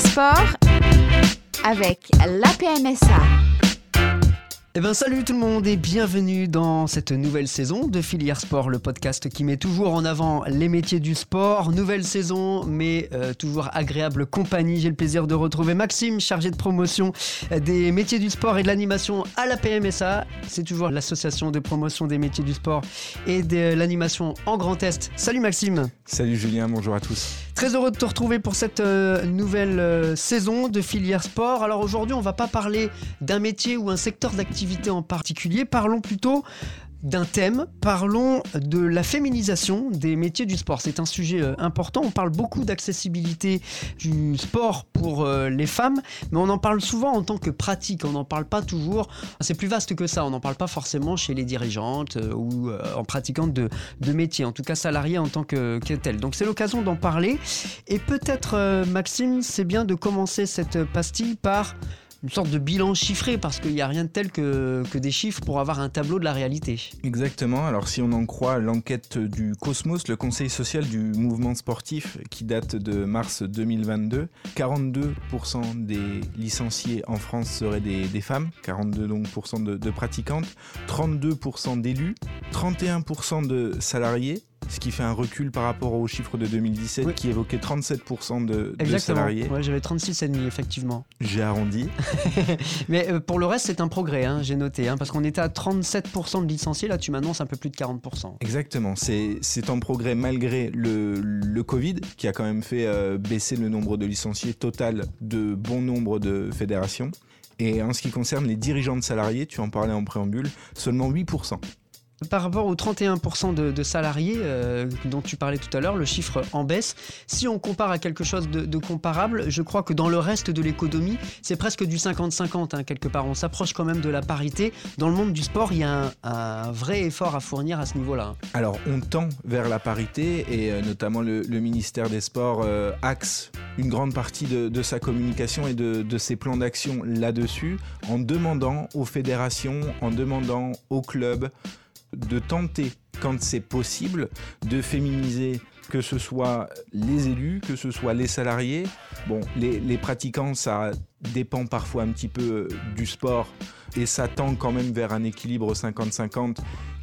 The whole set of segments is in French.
Sport avec la PMSA. Eh ben salut tout le monde et bienvenue dans cette nouvelle saison de Filière Sport, le podcast qui met toujours en avant les métiers du sport. Nouvelle saison, mais euh, toujours agréable compagnie. J'ai le plaisir de retrouver Maxime, chargé de promotion des métiers du sport et de l'animation à la PMSA. C'est toujours l'association de promotion des métiers du sport et de l'animation en Grand Est. Salut Maxime. Salut Julien, bonjour à tous. Très heureux de te retrouver pour cette euh, nouvelle euh, saison de Filière Sport. Alors aujourd'hui, on va pas parler d'un métier ou un secteur d'activité en particulier. Parlons plutôt d'un thème, parlons de la féminisation des métiers du sport. C'est un sujet euh, important. On parle beaucoup d'accessibilité du sport pour euh, les femmes, mais on en parle souvent en tant que pratique. On n'en parle pas toujours. C'est plus vaste que ça. On n'en parle pas forcément chez les dirigeantes euh, ou en pratiquantes de, métiers, en tout cas salariés en tant que, que telles. Donc c'est l'occasion d'en parler. Et peut-être, Maxime, c'est bien de commencer cette pastille par une sorte de bilan chiffré parce qu'il n'y a rien de tel que, des chiffres pour avoir un tableau de la réalité. Exactement, alors si on en croit l'enquête du Cosmos, le conseil social du mouvement sportif qui date de mars 2022, 42% des licenciés en France seraient des, femmes, 42% donc de, de pratiquantes, 32% d'élus, 31% de salariés, ce qui fait un recul par rapport aux chiffres de 2017 oui. qui évoquait 37% de, de, salariés. Ouais, j'avais 36,5 effectivement. J'ai arrondi. Mais euh, pour le reste, c'est un progrès, hein, j'ai noté, hein, parce qu'on était à 37% de licenciés, là tu m'annonces un peu plus de 40%. Exactement, c'est en progrès malgré le, le, Covid qui a quand même fait euh, baisser le nombre de licenciés total de bon nombre de fédérations. Et en ce qui concerne les dirigeants de salariés, tu en parlais en préambule, seulement 8%. Par rapport aux 31% de, salariés euh, dont tu parlais tout à l'heure, le chiffre en baisse. Si on compare à quelque chose de, comparable, je crois que dans le reste de l'économie, c'est presque du 50-50 hein, quelque part. On s'approche quand même de la parité. Dans le monde du sport, il y a un, vrai effort à fournir à ce niveau-là. Alors on tend vers la parité et euh, notamment le, ministère des Sports euh, axe une grande partie de, sa communication et de ses plans d'action là-dessus en demandant aux fédérations, en demandant aux clubs de tenter, quand c'est possible, de féminiser que ce soit les élus, que ce soit les salariés. Bon, les, les pratiquants, ça dépend parfois un petit peu du sport et ça tend quand même vers un équilibre 50-50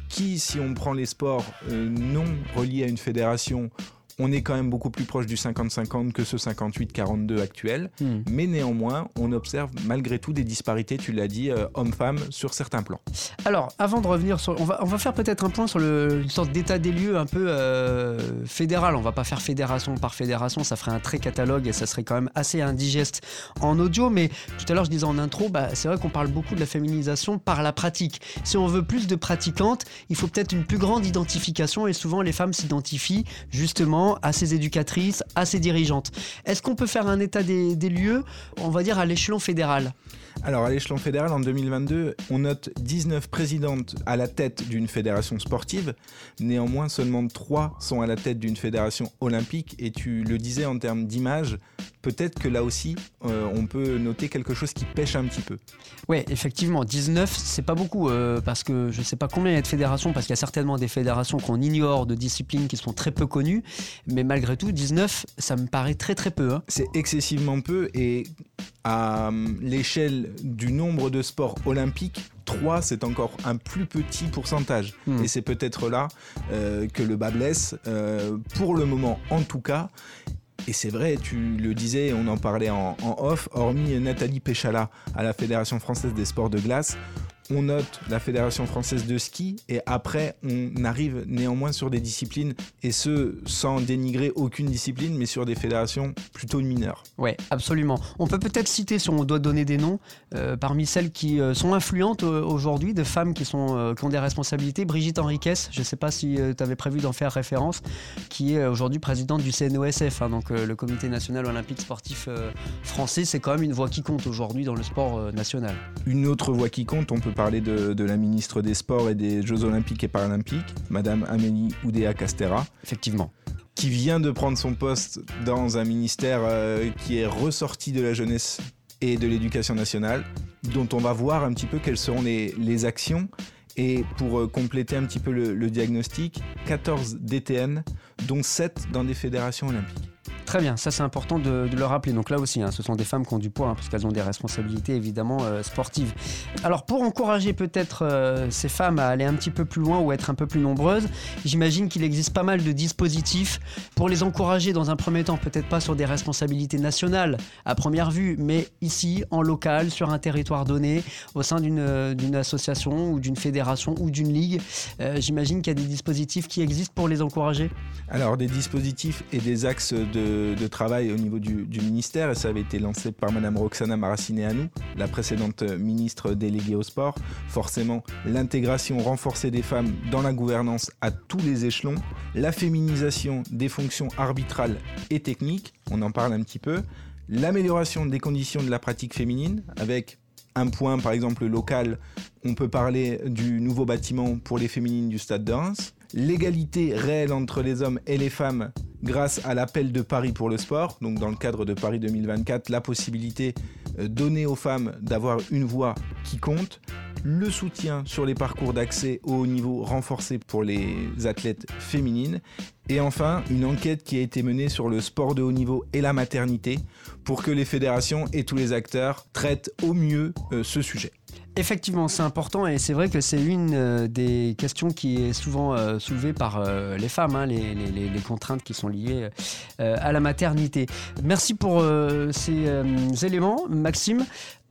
qui, si on prend les sports euh, non reliés à une fédération, on est quand même beaucoup plus proche du 50-50 que ce 58-42 actuel, mmh. mais néanmoins, on observe malgré tout des disparités, tu l'as dit, euh, hommes-femmes sur certains plans. Alors, avant de revenir sur... On va, on va faire peut-être un point sur le, une sorte d'état des lieux un peu euh, fédéral. On va pas faire fédération par fédération, ça ferait un très catalogue et ça serait quand même assez indigeste en audio, mais tout à l'heure je disais en intro, bah, c'est vrai qu'on parle beaucoup de la féminisation par la pratique. Si on veut plus de pratiquantes, il faut peut-être une plus grande identification et souvent les femmes s'identifient justement à ses éducatrices, à ses dirigeantes. Est-ce qu'on peut faire un état des, lieux, on va dire à l'échelon fédéral? Alors à l'échelon fédéral, en 2022, on note 19 présidentes à la tête d'une fédération sportive. Néanmoins, seulement 3 sont à la tête d'une fédération olympique. Et tu le disais en termes d'image, peut-être que là aussi, euh, on peut noter quelque chose qui pêche un petit peu. Oui, effectivement, 19, c'est pas beaucoup, euh, parce que je sais pas combien il y a de fédérations, parce qu'il y a certainement des fédérations qu'on ignore, de disciplines qui sont très peu connues, mais malgré tout, 19, ça me paraît très très peu. Hein. C'est excessivement peu, et à l'échelle du nombre de sports olympiques, 3, c'est encore un plus petit pourcentage. Mmh. Et c'est peut-être là euh, que le bas blesse, euh, pour le moment en tout cas. Et c'est vrai, tu le disais, on en parlait en, off, hormis Nathalie Péchala à la Fédération française des sports de glace, on note la Fédération française de ski et après on arrive néanmoins sur des disciplines et ce sans dénigrer aucune discipline mais sur des fédérations plutôt mineures. Ouais, absolument. On peut peut-être citer si on doit donner des noms euh, parmi celles qui euh, sont influentes euh, aujourd'hui de femmes qui sont qui ont des responsabilités. Brigitte Henriquez, je ne sais pas si tu avais prévu d'en faire référence, qui est aujourd'hui présidente du CNOSF, hein, donc le Comité national olympique sportif français. C'est quand même une voix qui compte aujourd'hui dans le sport national. Une autre voix qui compte, on peut parler de, de, la ministre des Sports et des Jeux Olympiques et Paralympiques, Madame Amélie Oudéa Castera. Effectivement. Qui vient de prendre son poste dans un ministère euh, qui est ressorti de la jeunesse et de l'éducation nationale, dont on va voir un petit peu quelles seront les, les actions. Et pour euh, compléter un petit peu le, le diagnostic, 14 DTN, dont 7 dans des fédérations olympiques. Très bien, ça c'est important de, le rappeler. Donc là aussi, hein, ce sont des femmes qui ont du poids, hein, parce qu'elles ont des responsabilités évidemment euh, sportives. Alors pour encourager peut-être euh, ces femmes à aller un petit peu plus loin ou être un peu plus nombreuses, j'imagine qu'il existe pas mal de dispositifs pour les encourager dans un premier temps, peut-être pas sur des responsabilités nationales à première vue, mais ici, en local, sur un territoire donné, au sein d'une euh, association ou d'une fédération ou d'une ligue. j'imagine qu'il y a des dispositifs qui existent pour les encourager? Alors des dispositifs et des axes de de, travail au niveau du, ministère. Et ça avait été lancé par Madame Roxana Maracineanu, la précédente ministre déléguée au sport. Forcément, l'intégration renforcée des femmes dans la gouvernance à tous les échelons, la féminisation des fonctions arbitrales et techniques, on en parle un petit peu, l'amélioration des conditions de la pratique féminine avec un point par exemple local, on peut parler du nouveau bâtiment pour les féminines du stade de Reims, l'égalité réelle entre les hommes et les femmes grâce à l'appel de Paris pour le sport, donc dans le cadre de Paris 2024, la possibilité euh, donnée aux femmes d'avoir une voix qui compte, le soutien sur les parcours d'accès au haut niveau renforcé pour les athlètes féminines, et enfin une enquête qui a été menée sur le sport de haut niveau et la maternité pour que les fédérations et tous les acteurs traitent au mieux euh, ce sujet. Effectivement, c'est important et c'est vrai que c'est une euh, des questions qui est souvent euh, soulevée par les femmes, hein, les, contraintes qui sont liées à la maternité. Merci pour ces éléments, Maxime.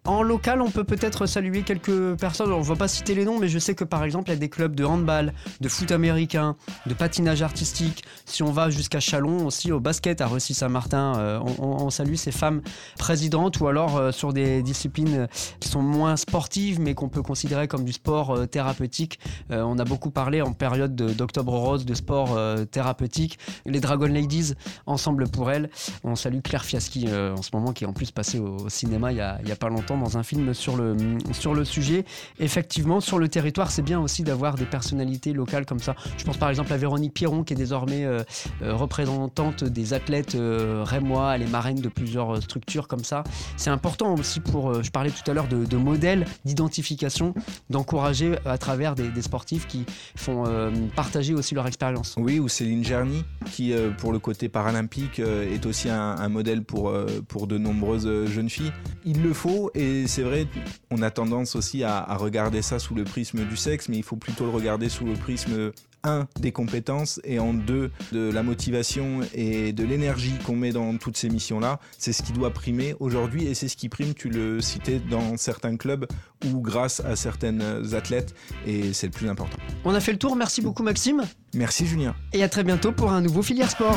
En local, on peut peut-être saluer quelques personnes. on ne va pas citer les noms, mais je sais que par exemple, il y a des clubs de handball, de foot américain, de patinage artistique. Si on va jusqu'à Chalon, aussi au basket à Ressy-Saint-Martin, euh, on, salue ces femmes présidentes ou alors euh, sur des disciplines qui sont moins sportives, mais qu'on peut considérer comme du sport euh, thérapeutique. on a beaucoup parlé en période d'Octobre Rose de sport thérapeutique. Les Dragon Ladies, ensemble pour elles. On salue Claire Fiaschi en ce moment, qui est en plus passée au, cinéma il n'y a pas longtemps dans un film sur le, sur le sujet. Effectivement, sur le territoire, c'est bien aussi d'avoir des personnalités locales comme ça. Je pense par exemple à Véronique Pierron, qui est désormais euh, euh, représentante des athlètes euh, rémois, elle est marraine de plusieurs structures comme ça. C'est important aussi pour, je parlais tout à l'heure de, de modèles d'identification, d'encourager à travers des, sportifs qui font partager aussi leur expérience. Oui, ou Céline Gerny, qui pour le côté paralympique est aussi un, un modèle pour, pour de nombreuses jeunes filles. Il le faut et et c'est vrai, on a tendance aussi à, regarder ça sous le prisme du sexe, mais il faut plutôt le regarder sous le prisme un des compétences et en deux de la motivation et de l'énergie qu'on met dans toutes ces missions-là. C'est ce qui doit primer aujourd'hui et c'est ce qui prime, tu le citais, dans certains clubs ou grâce à certaines athlètes et c'est le plus important. On a fait le tour, merci beaucoup Maxime. Merci Julien. Et à très bientôt pour un nouveau filière sport.